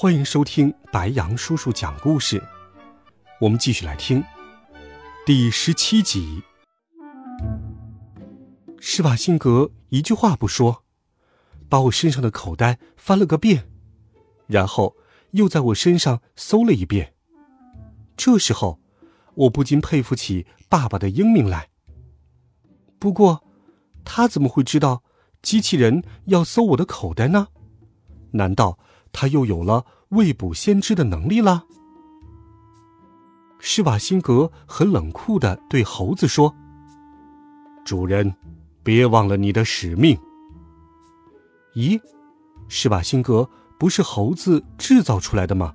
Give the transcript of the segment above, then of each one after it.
欢迎收听白羊叔叔讲故事，我们继续来听第十七集。施瓦辛格一句话不说，把我身上的口袋翻了个遍，然后又在我身上搜了一遍。这时候，我不禁佩服起爸爸的英明来。不过，他怎么会知道机器人要搜我的口袋呢？难道？他又有了未卜先知的能力了。施瓦辛格很冷酷的对猴子说：“主人，别忘了你的使命。”咦，施瓦辛格不是猴子制造出来的吗？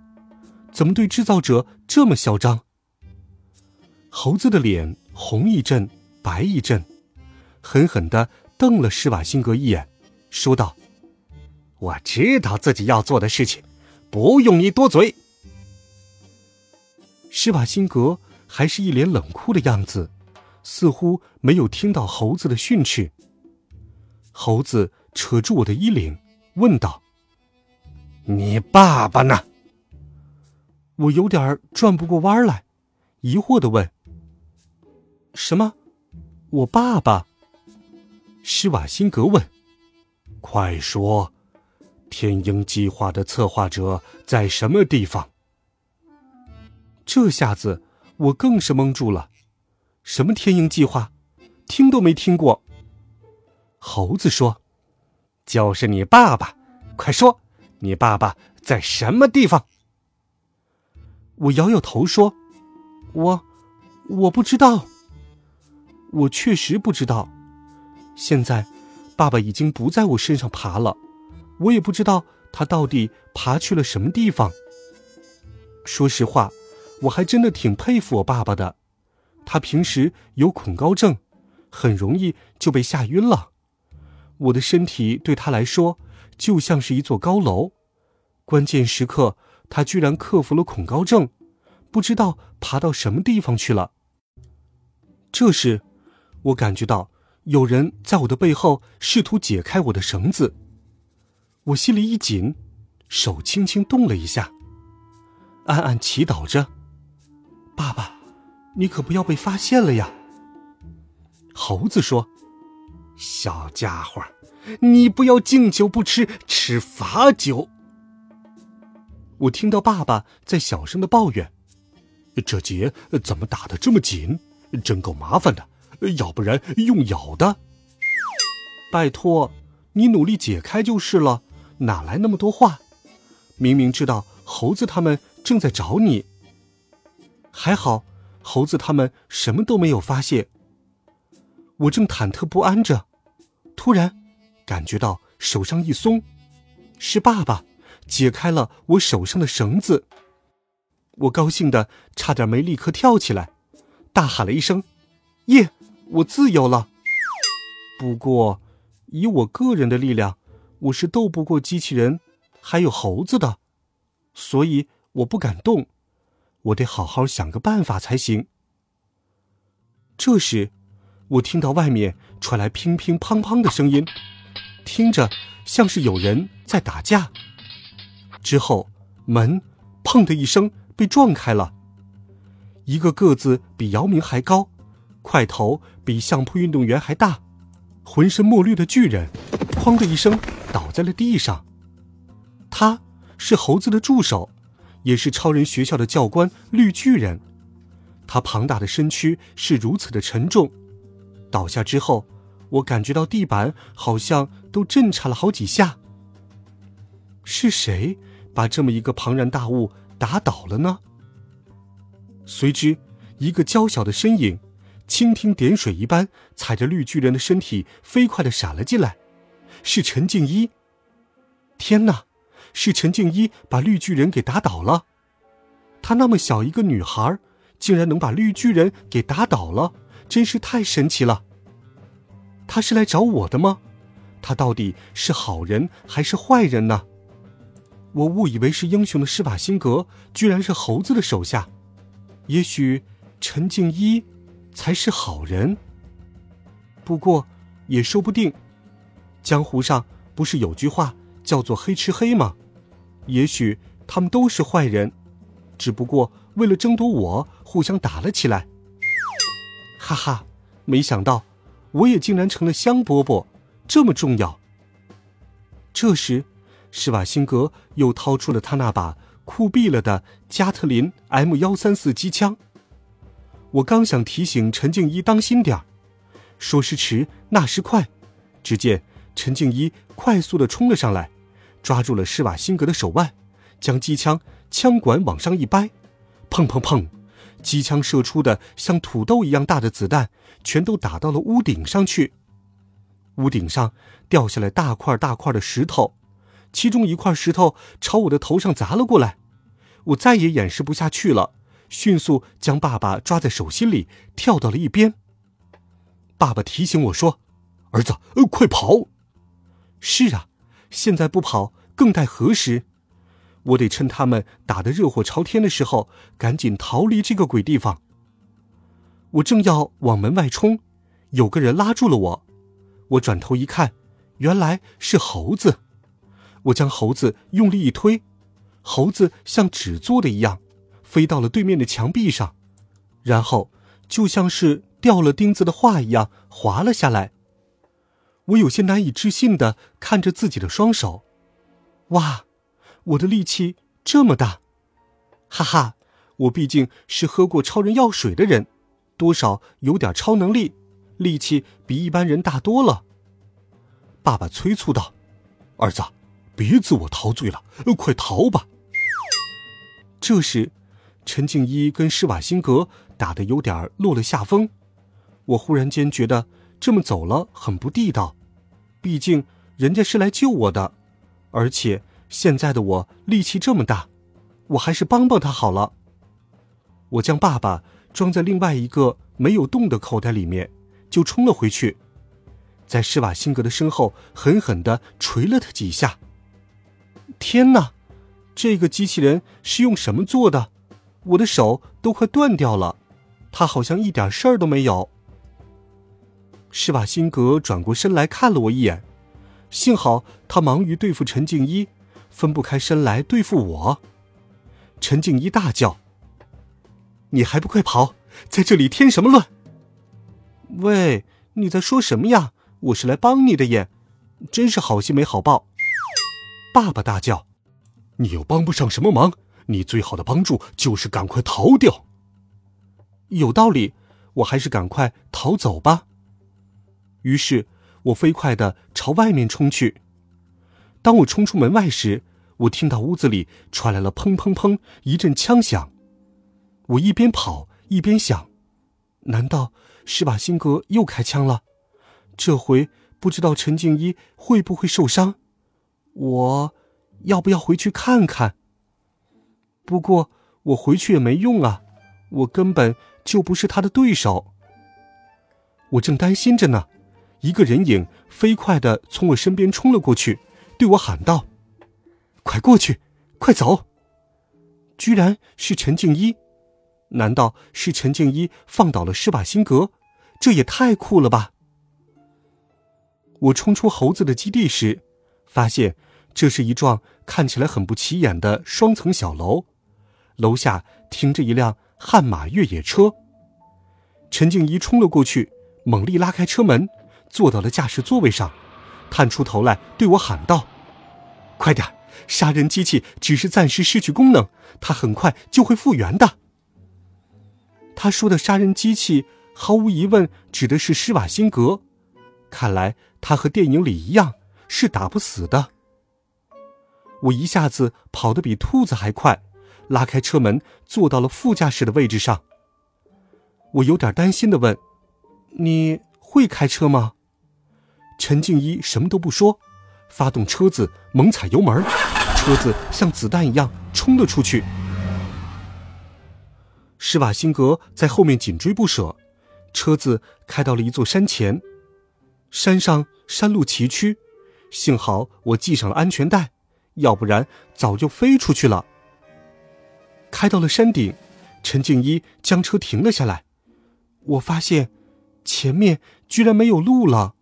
怎么对制造者这么嚣张？猴子的脸红一阵，白一阵，狠狠的瞪了施瓦辛格一眼，说道。我知道自己要做的事情，不用你多嘴。施瓦辛格还是一脸冷酷的样子，似乎没有听到猴子的训斥。猴子扯住我的衣领，问道：“你爸爸呢？”我有点转不过弯来，疑惑的问：“什么？我爸爸？”施瓦辛格问：“快说。”天鹰计划的策划者在什么地方？这下子我更是蒙住了。什么天鹰计划？听都没听过。猴子说：“就是你爸爸，快说，你爸爸在什么地方？”我摇摇头说：“我，我不知道。我确实不知道。现在，爸爸已经不在我身上爬了。”我也不知道他到底爬去了什么地方。说实话，我还真的挺佩服我爸爸的。他平时有恐高症，很容易就被吓晕了。我的身体对他来说就像是一座高楼，关键时刻他居然克服了恐高症，不知道爬到什么地方去了。这时，我感觉到有人在我的背后试图解开我的绳子。我心里一紧，手轻轻动了一下，暗暗祈祷着：“爸爸，你可不要被发现了呀。”猴子说：“小家伙，你不要敬酒不吃吃罚酒。”我听到爸爸在小声的抱怨：“这结怎么打的这么紧？真够麻烦的，要不然用咬的。拜托，你努力解开就是了。”哪来那么多话？明明知道猴子他们正在找你。还好，猴子他们什么都没有发现。我正忐忑不安着，突然感觉到手上一松，是爸爸解开了我手上的绳子。我高兴的差点没立刻跳起来，大喊了一声：“耶！我自由了！”不过，以我个人的力量。我是斗不过机器人，还有猴子的，所以我不敢动，我得好好想个办法才行。这时，我听到外面传来乒乒乓乓的声音，听着像是有人在打架。之后，门“砰”的一声被撞开了，一个个子比姚明还高，块头比相扑运动员还大，浑身墨绿的巨人，“哐”的一声。倒在了地上。他是猴子的助手，也是超人学校的教官绿巨人。他庞大的身躯是如此的沉重，倒下之后，我感觉到地板好像都震颤了好几下。是谁把这么一个庞然大物打倒了呢？随之，一个娇小的身影，蜻蜓点水一般踩着绿巨人的身体，飞快的闪了进来。是陈静一！天哪，是陈静一把绿巨人给打倒了。她那么小一个女孩，竟然能把绿巨人给打倒了，真是太神奇了。他是来找我的吗？他到底是好人还是坏人呢？我误以为是英雄的施瓦辛格，居然是猴子的手下。也许陈静一才是好人。不过也说不定。江湖上不是有句话叫做“黑吃黑”吗？也许他们都是坏人，只不过为了争夺我，互相打了起来。哈哈，没想到我也竟然成了香饽饽。这么重要。这时，施瓦辛格又掏出了他那把酷毙了的加特林 M 幺三四机枪。我刚想提醒陈静一当心点儿，说时迟，那时快，只见陈静一快速的冲了上来，抓住了施瓦辛格的手腕，将机枪枪管往上一掰，砰砰砰，机枪射出的像土豆一样大的子弹，全都打到了屋顶上去。屋顶上掉下来大块大块的石头，其中一块石头朝我的头上砸了过来，我再也掩饰不下去了，迅速将爸爸抓在手心里，跳到了一边。爸爸提醒我说：“儿子，呃快跑！”是啊，现在不跑更待何时？我得趁他们打得热火朝天的时候，赶紧逃离这个鬼地方。我正要往门外冲，有个人拉住了我。我转头一看，原来是猴子。我将猴子用力一推，猴子像纸做的一样，飞到了对面的墙壁上，然后就像是掉了钉子的画一样滑了下来。我有些难以置信的看着自己的双手，哇，我的力气这么大！哈哈，我毕竟是喝过超人药水的人，多少有点超能力。力气比一般人大多了。爸爸催促道：“儿子，别自我陶醉了，快逃吧！”这时，陈静一跟施瓦辛格打的有点落了下风。我忽然间觉得这么走了很不地道，毕竟人家是来救我的，而且现在的我力气这么大，我还是帮帮他好了。我将爸爸装在另外一个没有洞的口袋里面。就冲了回去，在施瓦辛格的身后狠狠的捶了他几下。天哪，这个机器人是用什么做的？我的手都快断掉了，他好像一点事儿都没有。施瓦辛格转过身来看了我一眼，幸好他忙于对付陈静一，分不开身来对付我。陈静一大叫：“你还不快跑，在这里添什么乱？”喂，你在说什么呀？我是来帮你的耶，真是好心没好报。爸爸大叫：“你又帮不上什么忙，你最好的帮助就是赶快逃掉。”有道理，我还是赶快逃走吧。于是我飞快的朝外面冲去。当我冲出门外时，我听到屋子里传来了砰砰砰一阵枪响。我一边跑一边想：难道？施瓦辛格又开枪了，这回不知道陈静一会不会受伤。我要不要回去看看？不过我回去也没用啊，我根本就不是他的对手。我正担心着呢，一个人影飞快的从我身边冲了过去，对我喊道：“快过去，快走！”居然是陈静一。难道是陈静一放倒了施瓦辛格？这也太酷了吧！我冲出猴子的基地时，发现这是一幢看起来很不起眼的双层小楼，楼下停着一辆悍马越野车。陈静一冲了过去，猛力拉开车门，坐到了驾驶座位上，探出头来对我喊道：“快点！杀人机器只是暂时失去功能，它很快就会复原的。”他说的杀人机器，毫无疑问指的是施瓦辛格。看来他和电影里一样，是打不死的。我一下子跑得比兔子还快，拉开车门，坐到了副驾驶的位置上。我有点担心的问：“你会开车吗？”陈静一什么都不说，发动车子，猛踩油门，车子像子弹一样冲了出去。施瓦辛格在后面紧追不舍，车子开到了一座山前。山上山路崎岖，幸好我系上了安全带，要不然早就飞出去了。开到了山顶，陈静一将车停了下来。我发现，前面居然没有路了，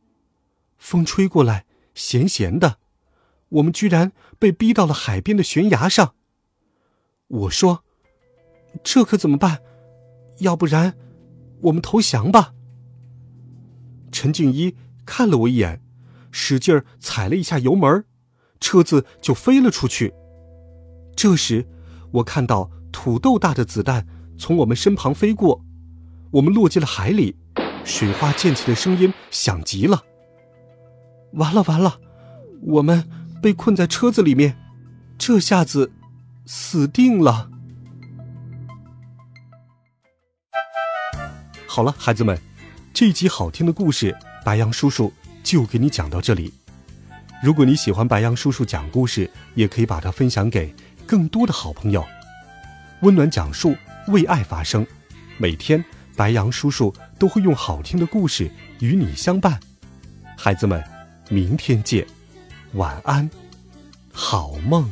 风吹过来，咸咸的。我们居然被逼到了海边的悬崖上。我说。这可怎么办？要不然，我们投降吧。陈静一看了我一眼，使劲儿踩了一下油门，车子就飞了出去。这时，我看到土豆大的子弹从我们身旁飞过，我们落进了海里，水花溅起的声音响极了。完了完了，我们被困在车子里面，这下子死定了。好了，孩子们，这集好听的故事，白羊叔叔就给你讲到这里。如果你喜欢白羊叔叔讲故事，也可以把它分享给更多的好朋友。温暖讲述，为爱发声。每天，白羊叔叔都会用好听的故事与你相伴。孩子们，明天见，晚安，好梦。